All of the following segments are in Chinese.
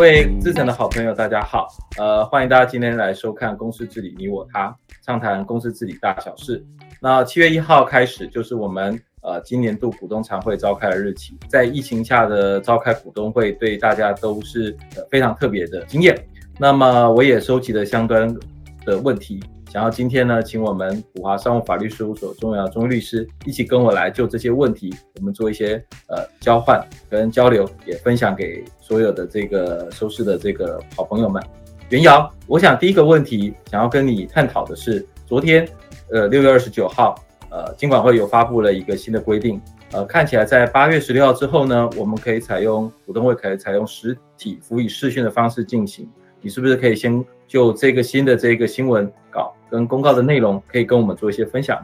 各位资深的好朋友，大家好，呃，欢迎大家今天来收看《公司治理你我他》，畅谈公司治理大小事。那七月一号开始就是我们呃今年度股东常会召开的日期，在疫情下的召开股东会，对大家都是呃非常特别的经验。那么我也收集了相关的问题。想要今天呢，请我们普华商务法律事务所钟元尧钟律师一起跟我来就这些问题，我们做一些呃交换跟交流，也分享给所有的这个收视的这个好朋友们。元尧，我想第一个问题想要跟你探讨的是，昨天呃六月二十九号，呃金管会有发布了一个新的规定，呃看起来在八月十六号之后呢，我们可以采用股东会可以采用实体辅以视讯的方式进行，你是不是可以先就这个新的这个新闻稿跟公告的内容，可以跟我们做一些分享？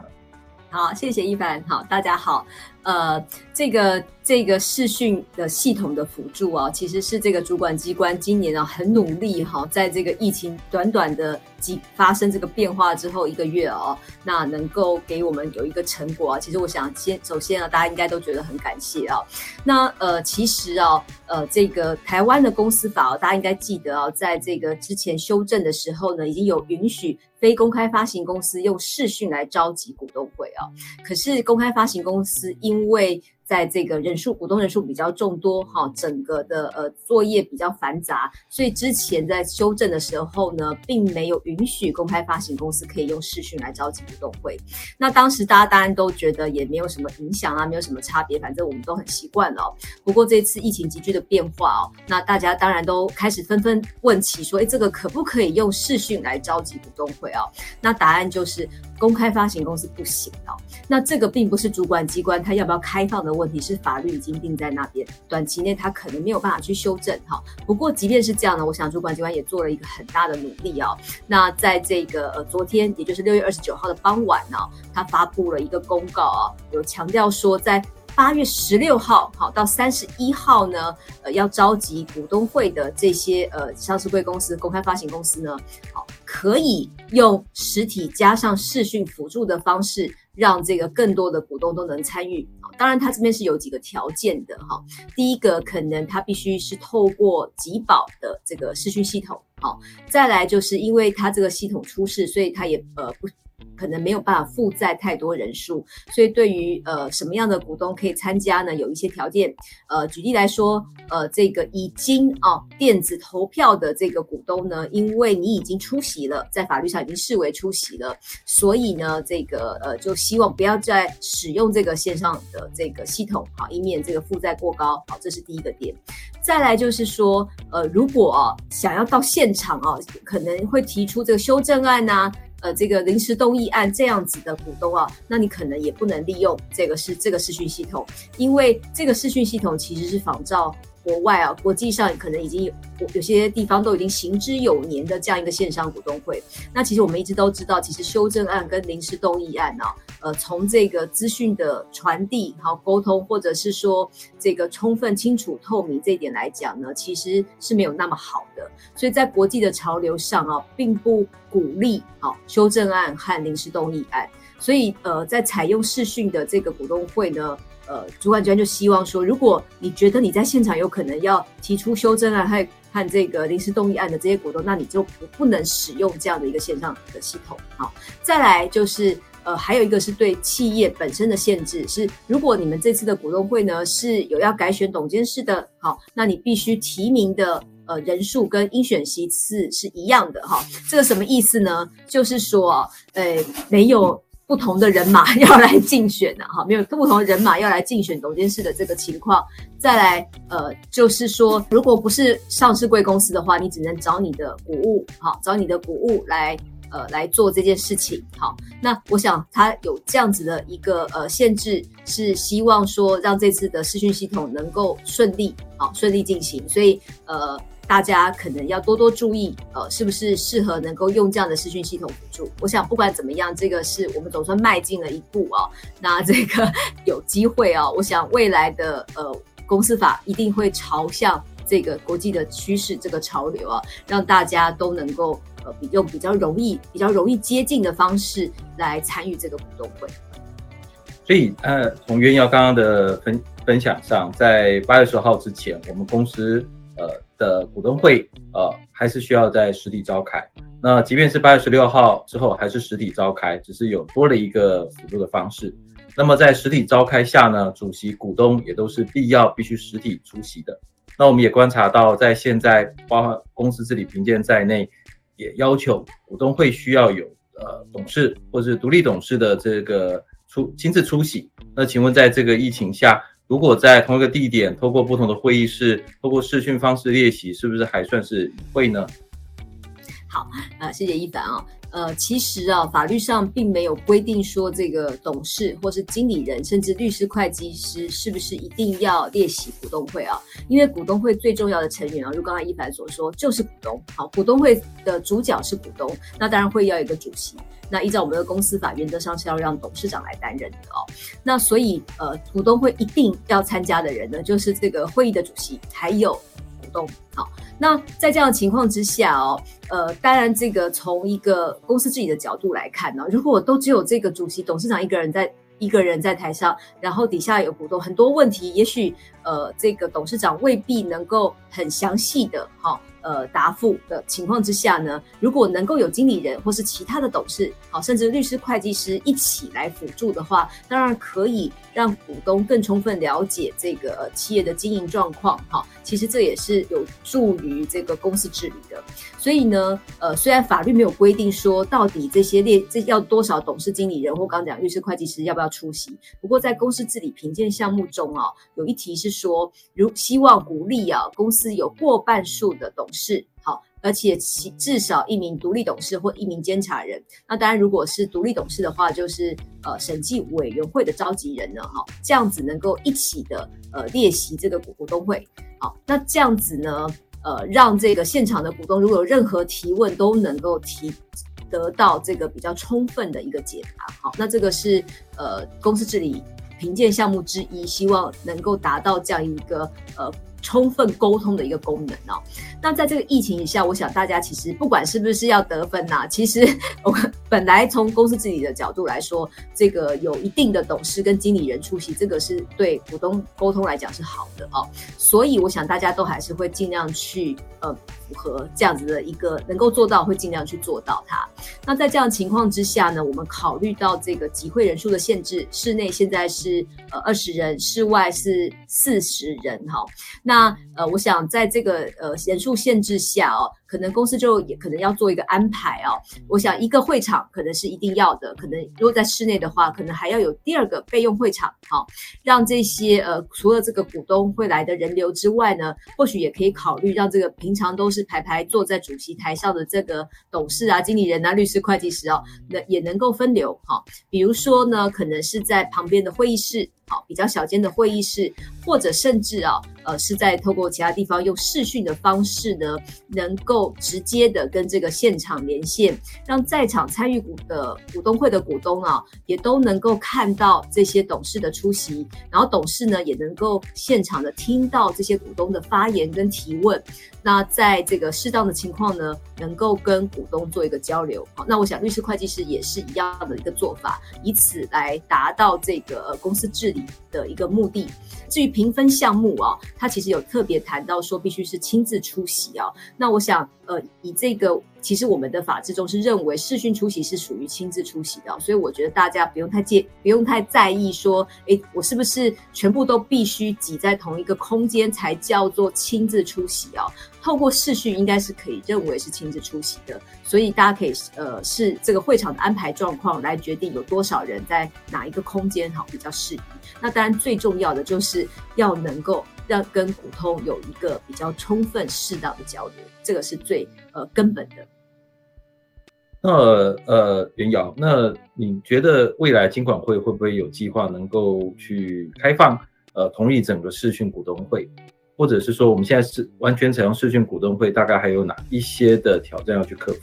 好，谢谢一凡。好，大家好。呃，这个这个视讯的系统的辅助啊，其实是这个主管机关今年啊很努力哈、在这个疫情短短的几发生这个变化之后一个月哦，那能够给我们有一个成果啊。其实我想先首先啊，大家应该都觉得很感谢啊。那呃，其实啊，呃，这个台湾的公司法、啊、大家应该记得啊，在这个之前修正的时候呢，已经有允许非公开发行公司用视讯来召集股东会啊。可是公开发行公司因因为在这个人数股东人数比较众多哈，整个的呃作业比较繁杂，所以之前在修正的时候呢，并没有允许公开发行公司可以用视讯来召集股东会。那当时大家当然都觉得也没有什么影响啊，没有什么差别，反正我们都很习惯了。不过这次疫情急剧的变化哦，那大家当然都开始纷纷问起说，哎，这个可不可以用视讯来召集股东会啊？那答案就是公开发行公司不行哦。那这个并不是主管机关他要不要开放的问题，是法律已经定在那边，短期内他可能没有办法去修正哈。不过即便是这样呢，我想主管机关也做了一个很大的努力哦。那在这个呃昨天，也就是六月二十九号的傍晚呢，他发布了一个公告啊，有强调说在八月十六号好到三十一号呢，呃要召集股东会的这些呃上市柜公司、公开发行公司呢，好可以用实体加上视讯辅助的方式。让这个更多的股东都能参与，当然，它这边是有几个条件的哈。第一个，可能它必须是透过集保的这个视讯系统，好，再来就是因为它这个系统出事，所以它也呃不。可能没有办法负债太多人数，所以对于呃什么样的股东可以参加呢？有一些条件。呃，举例来说，呃，这个已经啊电子投票的这个股东呢，因为你已经出席了，在法律上已经视为出席了，所以呢，这个呃就希望不要再使用这个线上的这个系统，好，以免这个负债过高。好，这是第一个点。再来就是说，呃，如果想要到现场啊，可能会提出这个修正案呐、这个临时动议案这样子的股东啊，那你可能也不能利用这个是这个视讯系统，因为这个视讯系统其实是仿照。国外啊，国际上可能已经有有些地方都已经行之有年的这样一个线上股东会。那其实我们一直都知道，其实修正案跟临时动议案呢、啊，呃，从这个资讯的传递、好沟通，或者是说这个充分、清楚、透明这一点来讲呢，其实是没有那么好的。所以在国际的潮流上啊，并不鼓励好修正案和临时动议案。所以呃，在采用视讯的这个股东会呢。呃，主管机关就希望说，如果你觉得你在现场有可能要提出修正案和和这个临时动议案的这些股东，那你就不不能使用这样的一个线上的系统。好，再来就是呃，还有一个是对企业本身的限制，是如果你们这次的股东会呢是有要改选董监事的，好，那你必须提名的呃人数跟应选席次是一样的。哈，这个什么意思呢？就是说，呃，没有。不同的人马 要来竞选的哈，没有不同的人马要来竞选董监事的这个情况。再来，呃，就是说，如果不是上市贵公司的话，你只能找你的股务，好，找你的股务来，呃，来做这件事情。好，那我想他有这样子的一个呃限制，是希望说让这次的视讯系统能够顺利，好，顺利进行。所以，呃。大家可能要多多注意，呃，是不是适合能够用这样的视讯系统辅助？我想不管怎么样，这个是我们总算迈进了一步啊。那这个 有机会啊，我想未来的呃公司法一定会朝向这个国际的趋势这个潮流啊，让大家都能够用比较容易、比较容易接近的方式来参与这个股东会。所以呃，从元尧刚刚的分分享上，在八月十号之前，我们公司。呃的股东会呃还是需要在实体召开。那即便是八月十六号之后还是实体召开，只是有多了一个辅助的方式。那么在实体召开下呢，主席、股东也都是必要必须实体出席的。那我们也观察到，在现在包括公司治理评鉴在内，也要求股东会需要有呃董事或是独立董事的这个出亲自出席。那请问，在这个疫情下，如果在同一个地点，透过不同的会议室，透过视讯方式列席，是不是还算是会呢？好，呃，谢谢一凡啊、哦。呃，其实啊，法律上并没有规定说这个董事或是经理人，甚至律师、会计师是不是一定要列席股东会啊？因为股东会最重要的成员啊，如刚才一凡所说，就是股东。好，股东会的主角是股东，那当然会要一个主席。那依照我们的公司法，原则上是要让董事长来担任的哦。那所以，呃，股东会一定要参加的人呢，就是这个会议的主席，还有好。那在这样的情况之下哦，呃，当然这个从一个公司自己的角度来看呢，如果都只有这个主席、董事长一个人在一个人在台上，然后底下有股东，很多问题，也许呃，这个董事长未必能够很详细的哈。呃，答复的情况之下呢，如果能够有经理人或是其他的董事，好，甚至律师、会计师一起来辅助的话，当然可以让股东更充分了解这个企业的经营状况，哈，其实这也是有助于这个公司治理的。所以呢，呃，虽然法律没有规定说到底这些列这要多少董事、经理人或刚讲律师、会计师要不要出席，不过在公司治理评鉴项目中啊，有一题是说，如希望鼓励啊公司有过半数的董事。好，而且其至少一名独立董事或一名监察人。那当然，如果是独立董事的话，就是呃审计委员会的召集人呢，哈，这样子能够一起的呃列席这个股股东会。好，那这样子呢，呃，让这个现场的股东如果有任何提问，都能够提得到这个比较充分的一个解答。好，那这个是呃公司治理评鉴项目之一，希望能够达到这样一个呃。充分沟通的一个功能哦。那在这个疫情以下，我想大家其实不管是不是要得分呐、其实 我本来从公司治理的角度来说，这个有一定的董事跟经理人出席，这个是对股东沟通来讲是好的哦。所以我想大家都还是会尽量去呃符合这样子的一个能够做到，会尽量去做到它。那在这样情况之下呢，我们考虑到这个集会人数的限制，室内现在是呃二十人，室外是四十人哈、那呃，我想在这个呃人数限制下哦，可能公司就也可能要做一个安排哦。我想一个会场可能是一定要的，可能如果在室内的话，可能还要有第二个备用会场，好、哦，让这些呃除了这个股东会来的人流之外呢，或许也可以考虑让这个平常都是排排坐在主席台上的这个董事啊、经理人啊、律师、会计师哦，那也能够分流哈、哦。比如说呢，可能是在旁边的会议室。好，比较小间的会议室，或者甚至啊，呃，是在透过其他地方用视讯的方式呢，能够直接的跟这个现场连线，让在场参与股的股东会的股东啊，也都能够看到这些董事的出席，然后董事呢也能够现场的听到这些股东的发言跟提问。那在这个适当的情况呢，能够跟股东做一个交流。好，那我想律师、会计师也是一样的一个做法，以此来达到这个公司治理的一个目的。至于评分项目啊，他其实有特别谈到说必须是亲自出席啊。那我想，呃，以这个。其实我们的法制中是认为视讯出席是属于亲自出席的，所以我觉得大家不用太介，不用太在意说，诶，我是不是全部都必须挤在同一个空间才叫做亲自出席啊？透过视讯应该是可以认为是亲自出席的，所以大家可以呃视这个会场的安排状况来决定有多少人在哪一个空间好比较适宜。那当然最重要的就是要能够让跟股东有一个比较充分适当的交流，这个是最呃根本的。那呃，袁瑶，那你觉得未来金管会会不会有计划能够去开放呃同意整个视讯股东会，或者是说我们现在是完全采用视讯股东会，大概还有哪一些的挑战要去克服？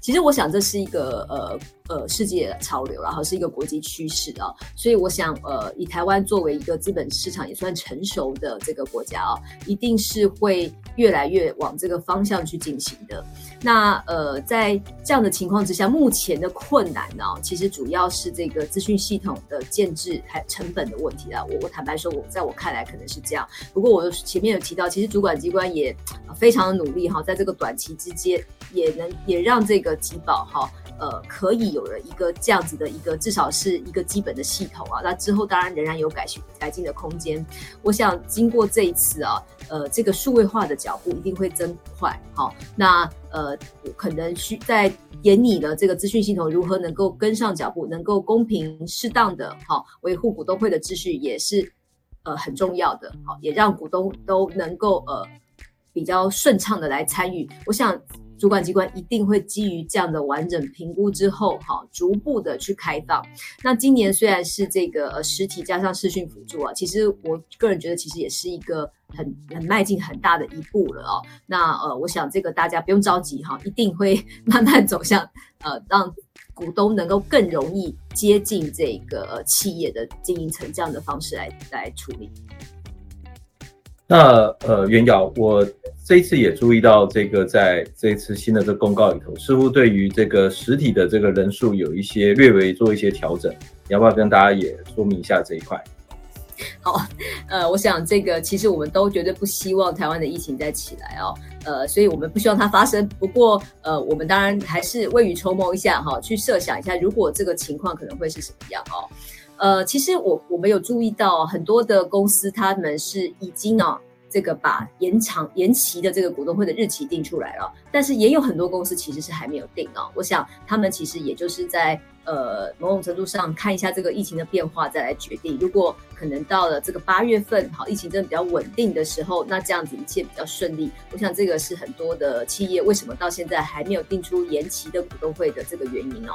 其实我想这是一个呃呃世界潮流，然后是一个国际趋势啊。所以我想呃，以台湾作为一个资本市场也算成熟的这个国家啊，一定是会越来越往这个方向去进行的。那呃，在这样的情况之下，目前的困难呢，其实主要是这个资讯系统的建制还成本的问题啊。我我坦白说，我在我看来可能是这样。不过我前面有提到，其实主管机关也非常的努力哈，在这个短期之间，也能也让这个集保哈，呃，可以有了一个这样子的一个至少是一个基本的系统啊。那之后当然仍然有改改进的空间。我想经过这一次啊，呃，这个数位化的脚步一定会增快。好，那。呃，可能需在研拟的这个资讯系统如何能够跟上脚步，能够公平适当的好维护股东会的秩序，也是呃很重要的。好，也让股东都能够呃比较顺畅的来参与。我想。主管机关一定会基于这样的完整评估之后，哈，逐步的去开放。那今年虽然是这个呃实体加上视讯辅助啊，其实我个人觉得其实也是一个很很迈进很大的一步了哦。那呃，我想这个大家不用着急哈，一定会慢慢走向呃让股东能够更容易接近这个企业的经营层这样的方式来来处理。那呃，元尧，我这一次也注意到，这个在这一次新的这公告里头，似乎对于这个实体的这个人数有一些略微做一些调整，你要不要跟大家也说明一下这一块？好，呃，我想这个其实我们都绝对不希望台湾的疫情再起来哦，呃，所以我们不希望它发生。不过，呃，我们当然还是未雨绸缪一下哈，去设想一下，如果这个情况可能会是什么样哦。呃，其实我我们有注意到很多的公司，他们是已经啊，这个把延长延期的这个股东会的日期定出来了，但是也有很多公司其实是还没有定啊。我想他们其实也就是在。呃，某种程度上看一下这个疫情的变化，再来决定。如果可能到了这个八月份，好，疫情真的比较稳定的时候，那这样子一切比较顺利。我想这个是很多的企业为什么到现在还没有定出延期的股东会的这个原因哦。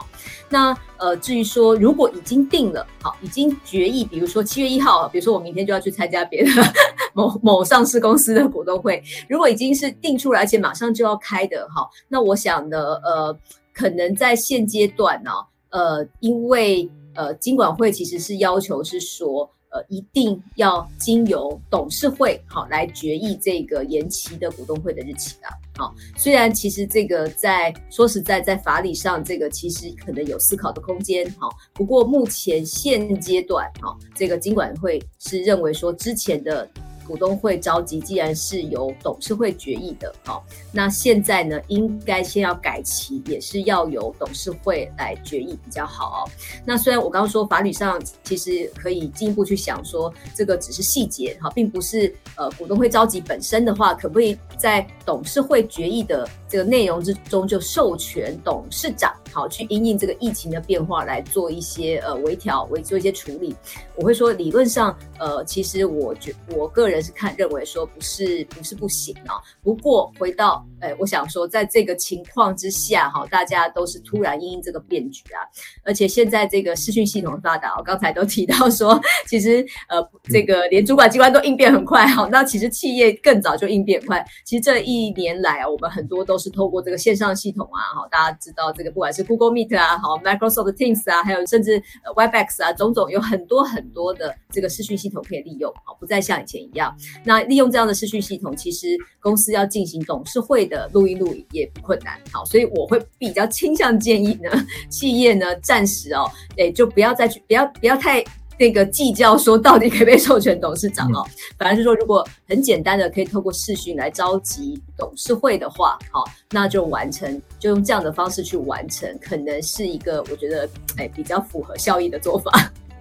那呃，至于说如果已经定了，好，已经决议，比如说七月一号，比如说我明天就要去参加别的 某某上市公司的股东会，如果已经是定出来，而且马上就要开的，哈，那我想呢，呃，可能在现阶段呢。呃，因为呃，金管会其实是要求是说，呃，一定要经由董事会好来决议这个延期的股东会的日期的。好，虽然其实这个在说实在，在法理上这个其实可能有思考的空间。好，不过目前现阶段，好，这个金管会是认为说之前的。股东会召集既然是由董事会决议的，好，那现在呢，应该先要改期，也是要由董事会来决议比较好。那虽然我刚刚说法律上其实可以进一步去想说，这个只是细节哈，并不是呃股东会召集本身的话，可不可以在董事会决议的这个内容之中就授权董事长好去因应这个疫情的变化来做一些呃微调，微做一些处理。我会说理论上呃，其实我觉我个人。是看认为说不是不是不行啊，不过回到哎，我想说，在这个情况之下哈，大家都是突然因应这个变局啊，而且现在这个视讯系统发达，我刚才都提到说，其实呃这个连主管机关都应变很快哈，那其实企业更早就应变快。其实这一年来啊，我们很多都都是透过这个线上系统啊，哈，大家知道这个不管是 Google Meet 啊，好 Microsoft Teams 啊，还有甚至 Webex 啊，种种有很多很多的这个视讯系统可以利用啊，不再像以前一样。那利用这样的视讯系统，其实公司要进行董事会的录音录影也不困难。好，所以我会比较倾向建议呢，企业呢暂时哦，诶就不要再去，不要不要太那个计较说到底可不可以授权董事长哦。反而是说，如果很简单的可以透过视讯来召集董事会的话，好，那就完成，就用这样的方式去完成，可能是一个我觉得哎比较符合效益的做法。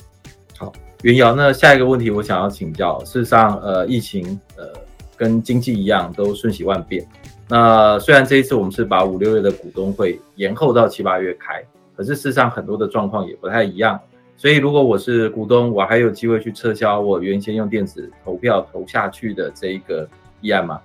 好。袁瑶，那下一个问题我想要请教，事实上，呃，疫情，呃，跟经济一样都瞬息万变。那虽然这一次我们是把五六月的股东会延后到七八月开，可是事实上很多的状况也不太一样。所以如果我是股东，我还有机会去撤销我原先用电子投票投下去的这一个议案吗？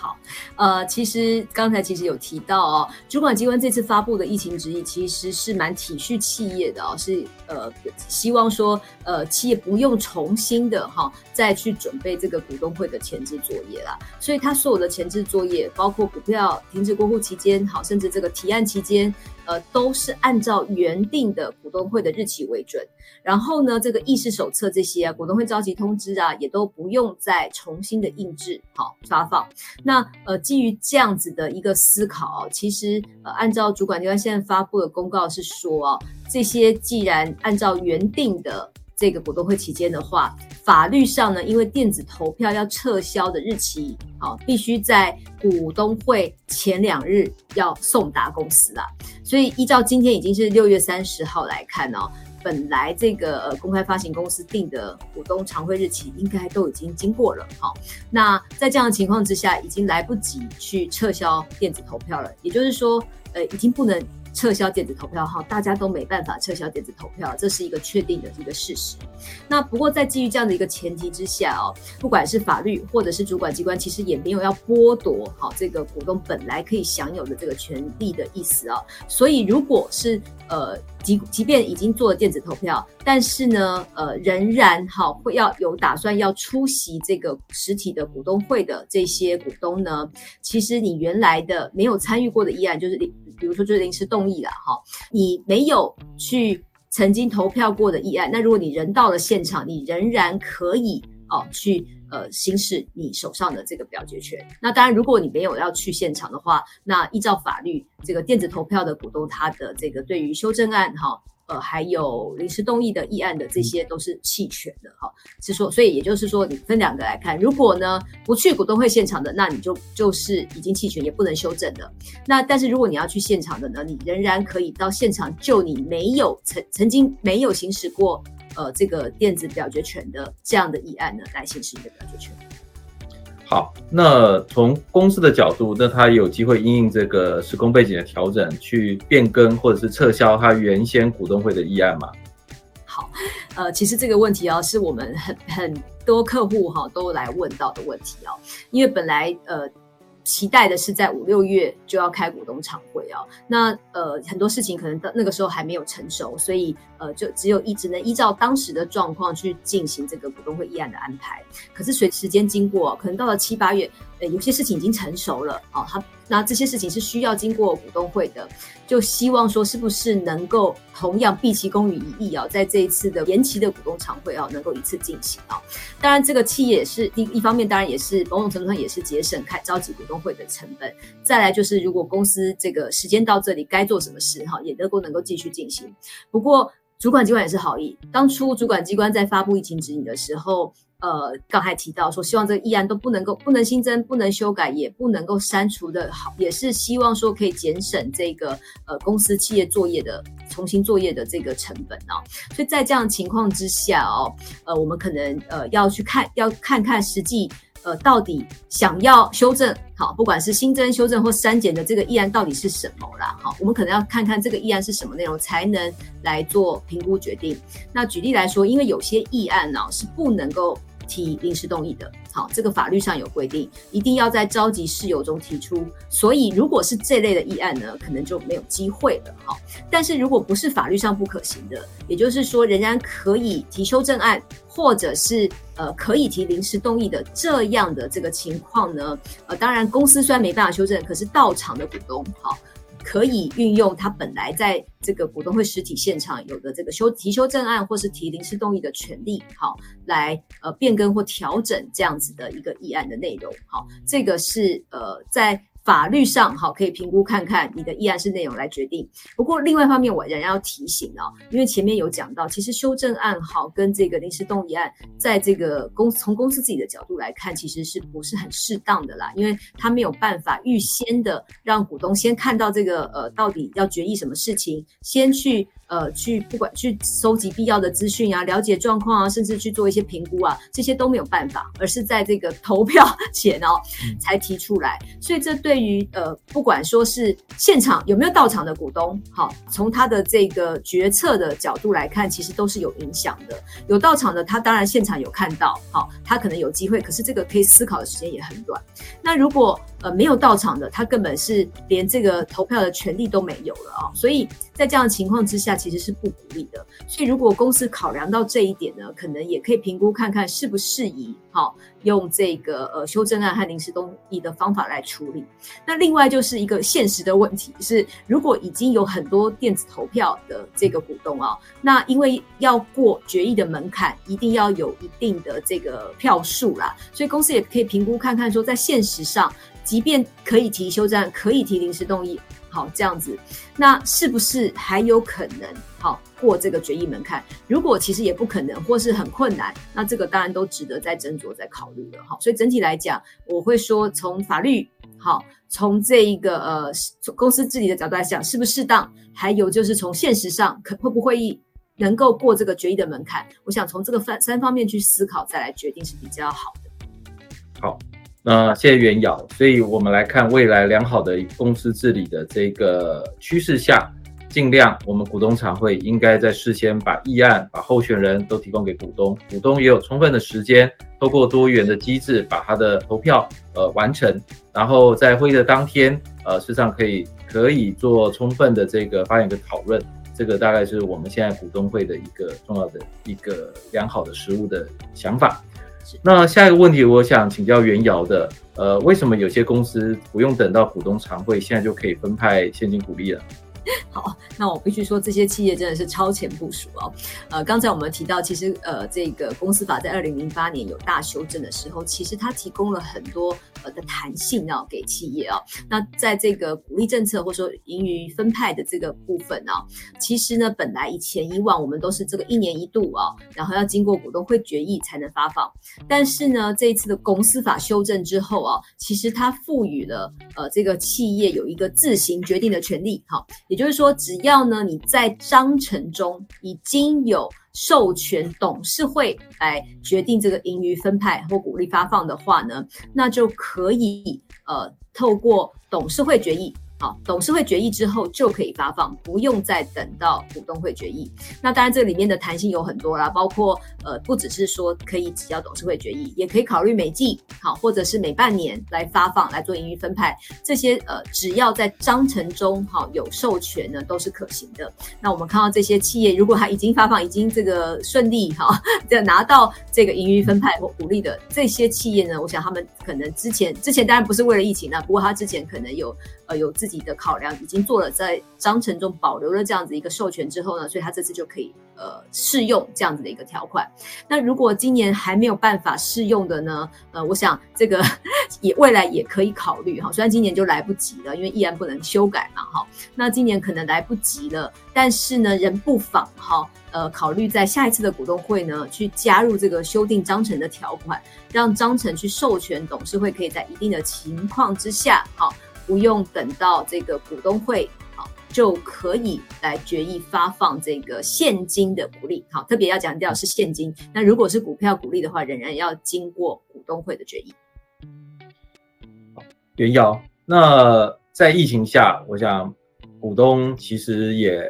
好。呃，其实刚才其实有提到哦，主管机关这次发布的疫情指引其实是蛮体恤企业的哦，是呃希望说呃企业不用重新的哈、再去准备这个股东会的前置作业啦，所以他所有的前置作业，包括股票停止过户期间，好，甚至这个提案期间。呃，都是按照原定的股东会的日期为准，然后呢，这个议事手册这些啊，股东会召集通知啊，也都不用再重新的印制，好发放。那那呃，基于这样子的一个思考，其实呃，按照主管机关现在发布的公告是说啊，这些既然按照原定的。这个股东会期间的话，法律上呢，因为电子投票要撤销的日期，好，必须在股东会前两日要送达公司啦。所以依照今天已经是六月三十号来看哦，本来这个呃公开发行公司定的股东常会日期应该都已经经过了，好，那在这样的情况之下，已经来不及去撤销电子投票了，也就是说，呃，已经不能。撤销电子投票哈，大家都没办法撤销电子投票，这是一个确定的一个事实。那不过在基于这样的一个前提之下哦，不管是法律或者是主管机关，其实也没有要剥夺好这个股东本来可以享有的这个权利的意思啊。所以如果是呃即即便已经做了电子投票，但是呢呃仍然哈会要有打算要出席这个实体的股东会的这些股东呢，其实你原来的没有参与过的议案就是。比如说，就是临时动议了哈，你没有去曾经投票过的议案，那如果你人到了现场，你仍然可以哦去呃行使你手上的这个表决权。那当然，如果你没有要去现场的话，那依照法律，这个电子投票的股东他的这个对于修正案哈。呃，还有临时动议的议案的这些都是弃权的哈，是说，所以也就是说，你分两个来看，如果呢不去股东会现场的，那你就就是已经弃权，也不能修正的。那但是如果你要去现场的呢，你仍然可以到现场就你没有曾曾经没有行使过呃这个电子表决权的这样的议案呢，来行使你的表决权。好，那从公司的角度，那他有机会因应这个时空背景的调整，去变更或者是撤销他原先股东会的议案吗？好，呃，其实这个问题啊，是我们很很多客户哈都来问到的问题啊，因为本来呃。期待的是在五六月就要开股东常会啊，那呃很多事情可能到那个时候还没有成熟，所以呃就只有一只能依照当时的状况去进行这个股东会议案的安排。可是随时间经过，可能到了七八月。呃，有些事情已经成熟了，哦，他那这些事情是需要经过股东会的，就希望说是不是能够同样毕其功于一役啊，在这一次的延期的股东常会啊，能够一次进行啊。当然，这个企业也是一一方面，当然也是某种程度上也是节省开召集股东会的成本。再来就是，如果公司这个时间到这里该做什么事哈，也能够能够继续进行。不过，主管机关也是好意，当初主管机关在发布疫情指引的时候。呃，刚才提到说，希望这个议案都不能够不能新增、不能修改、也不能够删除的好，也是希望说可以减省这个呃公司企业作业的重新作业的这个成本哦。所以在这样的情况之下哦，呃，我们可能呃要去看，要看看实际呃到底想要修正好，不管是新增、修正或删减的这个议案到底是什么啦。好，我们可能要看看这个议案是什么内容，才能来做评估决定。那举例来说，因为有些议案呢是不能够。提临时动议的，好，这个法律上有规定，一定要在召集事由中提出。所以，如果是这类的议案呢，可能就没有机会了，好。但是如果不是法律上不可行的，也就是说，仍然可以提修正案，或者是呃可以提临时动议的这样的这个情况呢，呃，当然公司虽然没办法修正，可是到场的股东，好。可以运用他本来在这个股东会实体现场有的这个修提修正案或是提临时动议的权利，好，来呃变更或调整这样子的一个议案的内容，好，这个是呃在。法律上哈，可以评估看看你的议案是内容来决定。不过另外一方面，我仍然要提醒哦，因为前面有讲到，其实修正案好跟这个临时动议案，在这个公从公司自己的角度来看，其实是不是很适当的啦？因为他没有办法预先的让股东先看到这个呃到底要决议什么事情，先去呃去不管去收集必要的资讯啊，了解状况啊，甚至去做一些评估啊，这些都没有办法，而是在这个投票 前哦才提出来。所以这对于呃不管说是现场有没有到场的股东，好，从他的这个决策的角度来看，其实都是有影响的。有到场的，他当然现场有看到，好，他可能有机会，可是这个可以思考的时间也很短。那如果呃没有到场的，他根本是连这个投票的权利都没有了啊、哦。所以在这样的情况之下，其实是不鼓励的。所以如果公司考量到这一点呢，可能也可以评估看看适不适宜，好，用这个呃修正案和临时动议的方法来处理。那另外就是一个现实的问题是，如果已经有很多电子投票的这个股东啊，那因为要过决议的门槛，一定要有一定的这个票数啦，所以公司也可以评估看看说，在现实上，即便可以提修正案，可以提临时动议，好这样子，那是不是还有可能好过这个决议门槛？如果其实也不可能，或是很困难，那这个当然都值得再斟酌、再考虑了。好，所以整体来讲，我会说从法律好，从这一个呃公司治理的角度来讲，是不是适当？还有就是从现实上，可会不会能够过这个决议的门槛？我想从这个三三方面去思考，再来决定是比较好的。好。那谢谢袁瑶，所以我们来看未来良好的公司治理的这个趋势下，尽量我们股东常会应该在事先把议案、把候选人都提供给股东，股东也有充分的时间，透过多元的机制把他的投票呃完成，然后在会议的当天呃事实上可以可以做充分的这个发言跟讨论，这个大概是我们现在股东会的一个重要的一个良好的实务的想法。那下一个问题，我想请教袁瑶的，呃，为什么有些公司不用等到股东常会，现在就可以分派现金股利了？好，那我必须说，这些企业真的是超前部署哦。呃，刚才我们提到，其实呃，这个公司法在二零零八年有大修正的时候，其实它提供了很多呃的弹性啊，给企业啊。那在这个鼓励政策或者说盈余分派的这个部分啊，其实呢，本来以前以往我们都是这个一年一度啊，然后要经过股东会决议才能发放。但是呢，这一次的公司法修正之后啊，其实它赋予了呃这个企业有一个自行决定的权利，好。也就是说，只要呢你在章程中已经有授权董事会来决定这个盈余分派或鼓励发放的话呢，那就可以呃透过董事会决议。好，董事会决议之后就可以发放，不用再等到股东会决议。那当然，这里面的弹性有很多啦，包括呃，不只是说可以只要董事会决议，也可以考虑每季好，或者是每半年来发放来做盈余分派。这些呃，只要在章程中好有授权呢，都是可行的。那我们看到这些企业，如果它已经发放，已经这个顺利哈，这拿到这个盈余分派或股利的这些企业呢，我想他们可能之前之前当然不是为了疫情啊，不过他之前可能有呃有自己己的考量已经做了，在章程中保留了这样子一个授权之后呢，所以他这次就可以呃适用这样子的一个条款。那如果今年还没有办法适用的呢，呃，我想这个 也未来也可以考虑哈。虽然今年就来不及了，因为依然不能修改嘛哈。那今年可能来不及了，但是呢，仍不妨哈呃考虑在下一次的股东会呢去加入这个修订章程的条款，让章程去授权董事会可以在一定的情况之下哈。不用等到这个股东会好，就可以来决议发放这个现金的股利。好，特别要强调是现金。那如果是股票股利的话，仍然要经过股东会的决议。好，袁瑶，那在疫情下，我想股东其实也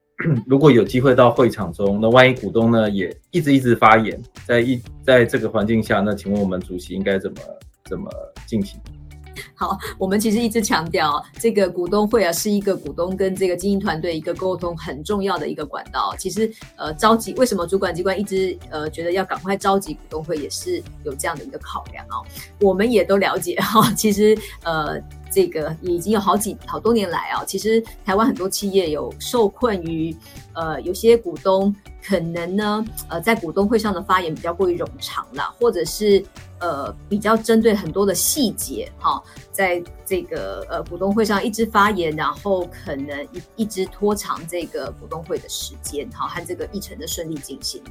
如果有机会到会场中，那万一股东呢也一直一直发言，在一在这个环境下，那请问我们主席应该怎么怎么进行？好，我们其实一直强调，这个股东会啊，是一个股东跟这个经营团队一个沟通很重要的一个管道。其实，呃，召集为什么主管机关一直呃觉得要赶快召集股东会，也是有这样的一个考量哦。我们也都了解哈，其实呃，这个已经有好几好多年来啊，其实台湾很多企业有受困于呃，有些股东可能呢，呃，在股东会上的发言比较过于冗长啦，或者是。呃，比较针对很多的细节哈，在这个呃股东会上一直发言，然后可能一一直拖长这个股东会的时间哈，和这个议程的顺利进行。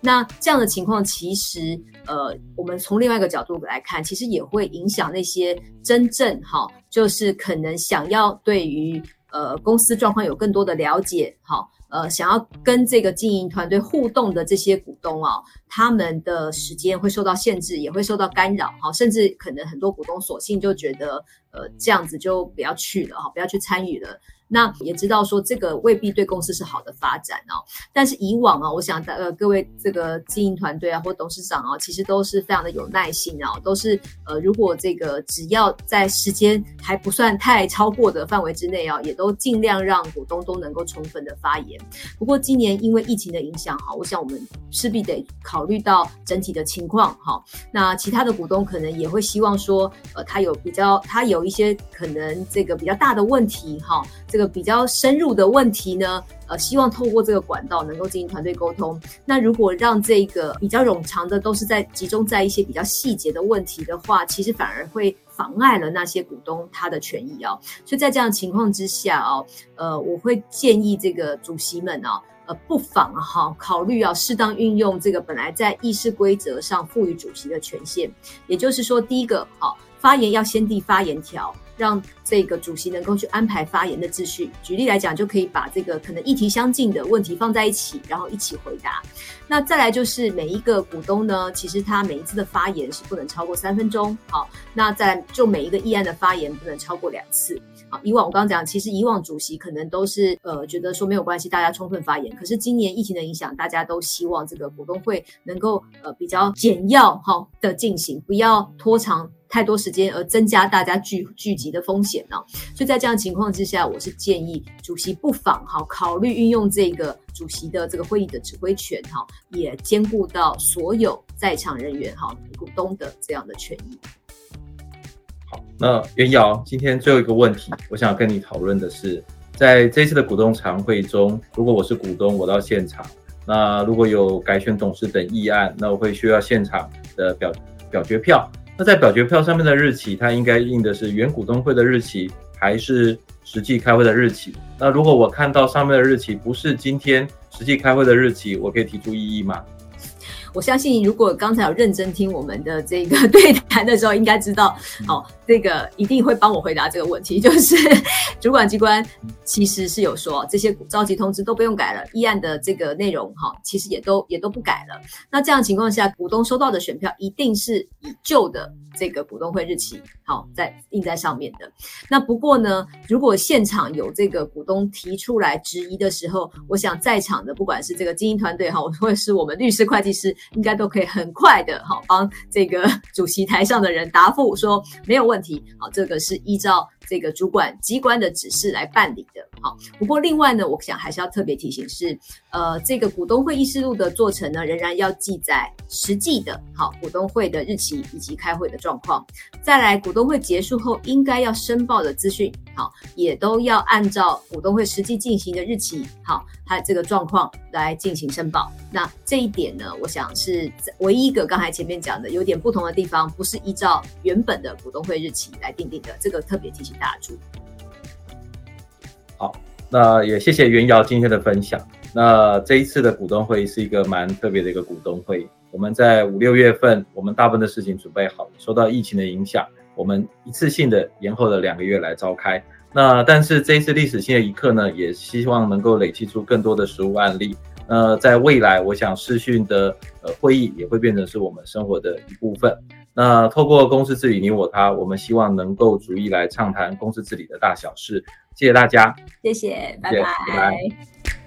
那这样的情况，其实呃，我们从另外一个角度来看，其实也会影响那些真正哈，就是可能想要对于呃公司状况有更多的了解哈。呃想要跟这个经营团队互动的这些股东哦，他们的时间会受到限制，也会受到干扰哈，甚至可能很多股东索性就觉得呃这样子就不要去了哈，不要去参与了。那也知道说这个未必对公司是好的发展哦，但是以往啊，我想呃各位这个经营团队啊或董事长啊，其实都是非常的有耐心啊，都是呃如果这个只要在时间还不算太超过的范围之内啊，也都尽量让股东都能够充分的发言。不过今年因为疫情的影响哈，我想我们势必得考虑到整体的情况哈。那其他的股东可能也会希望说，呃他有比较他有一些可能这个比较大的问题哈。这个比较深入的问题呢，呃，希望透过这个管道能够进行团队沟通。那如果让这个比较冗长的都是在集中在一些比较细节的问题的话，其实反而会妨碍了那些股东他的权益哦。所以在这样的情况之下哦，呃，我会建议这个主席们哦，呃，不妨哈考虑要适当运用这个本来在议事规则上赋予主席的权限。也就是说，第一个，好，发言要先递发言条。让这个主席能够去安排发言的秩序。举例来讲，就可以把这个可能议题相近的问题放在一起，然后一起回答。那再来就是每一个股东呢，其实他每一次的发言是不能超过三分钟。好，那再来就每一个议案的发言不能超过两次。好，以往我刚刚讲，其实以往主席可能都是呃觉得说没有关系，大家充分发言。可是今年疫情的影响，大家都希望这个股东会能够呃比较简要哈的进行，不要拖长。太多时间而增加大家聚聚集的风险呢、所以在这样情况之下，我是建议主席不妨哈考虑运用这个主席的这个会议的指挥权哈，也兼顾到所有在场人员哈股东的这样的权益。好，那袁瑶今天最后一个问题，我想跟你讨论的是，在这次的股东常会中，如果我是股东，我到现场，那如果有改选董事等议案，那我会需要现场的表表决票。那在表决票上面的日期，它应该印的是原股东会的日期，还是实际开会的日期？那如果我看到上面的日期不是今天实际开会的日期，我可以提出异议吗？我相信，如果刚才有认真听我们的这个 对谈的时候，应该知道，哦，这个一定会帮我回答这个问题。就是 主管机关其实是有说，这些召集通知都不用改了，议案的这个内容哈，其实也都也都不改了。那这样情况下，股东收到的选票一定是以旧的这个股东会日期好在印在上面的。那不过呢，如果现场有这个股东提出来质疑的时候，我想在场的不管是这个经营团队哈，或者是我们律师、会计师。应该都可以很快的好，帮这个主席台上的人答复说没有问题，好，这个是依照这个主管机关的指示来办理的，好。不过另外呢，我想还是要特别提醒是，呃，这个股东会议事录的做成呢，仍然要记载实际的，好，股东会的日期以及开会的状况。再来，股东会结束后应该要申报的资讯，好，也都要按照股东会实际进行的日期，好，还有这个状况来进行申报。那这一点呢，我想是唯一一个刚才前面讲的有点不同的地方，不是依照原本的股东会日期来定定的，这个特别提醒大家注意。好，那也谢谢袁瑶今天的分享。那这一次的股东会是一个蛮特别的一个股东会。我们在五六月份，我们大部分的事情准备好，受到疫情的影响，我们一次性的延后了两个月来召开。那但是这一次历史性的一刻呢，也希望能够累积出更多的实务案例。那在未来，我想视讯的呃会议也会变成是我们生活的一部分。那透过公司治理你我他，我们希望能够逐一来畅谈公司治理的大小事。谢谢大家，谢谢，拜拜。拜拜。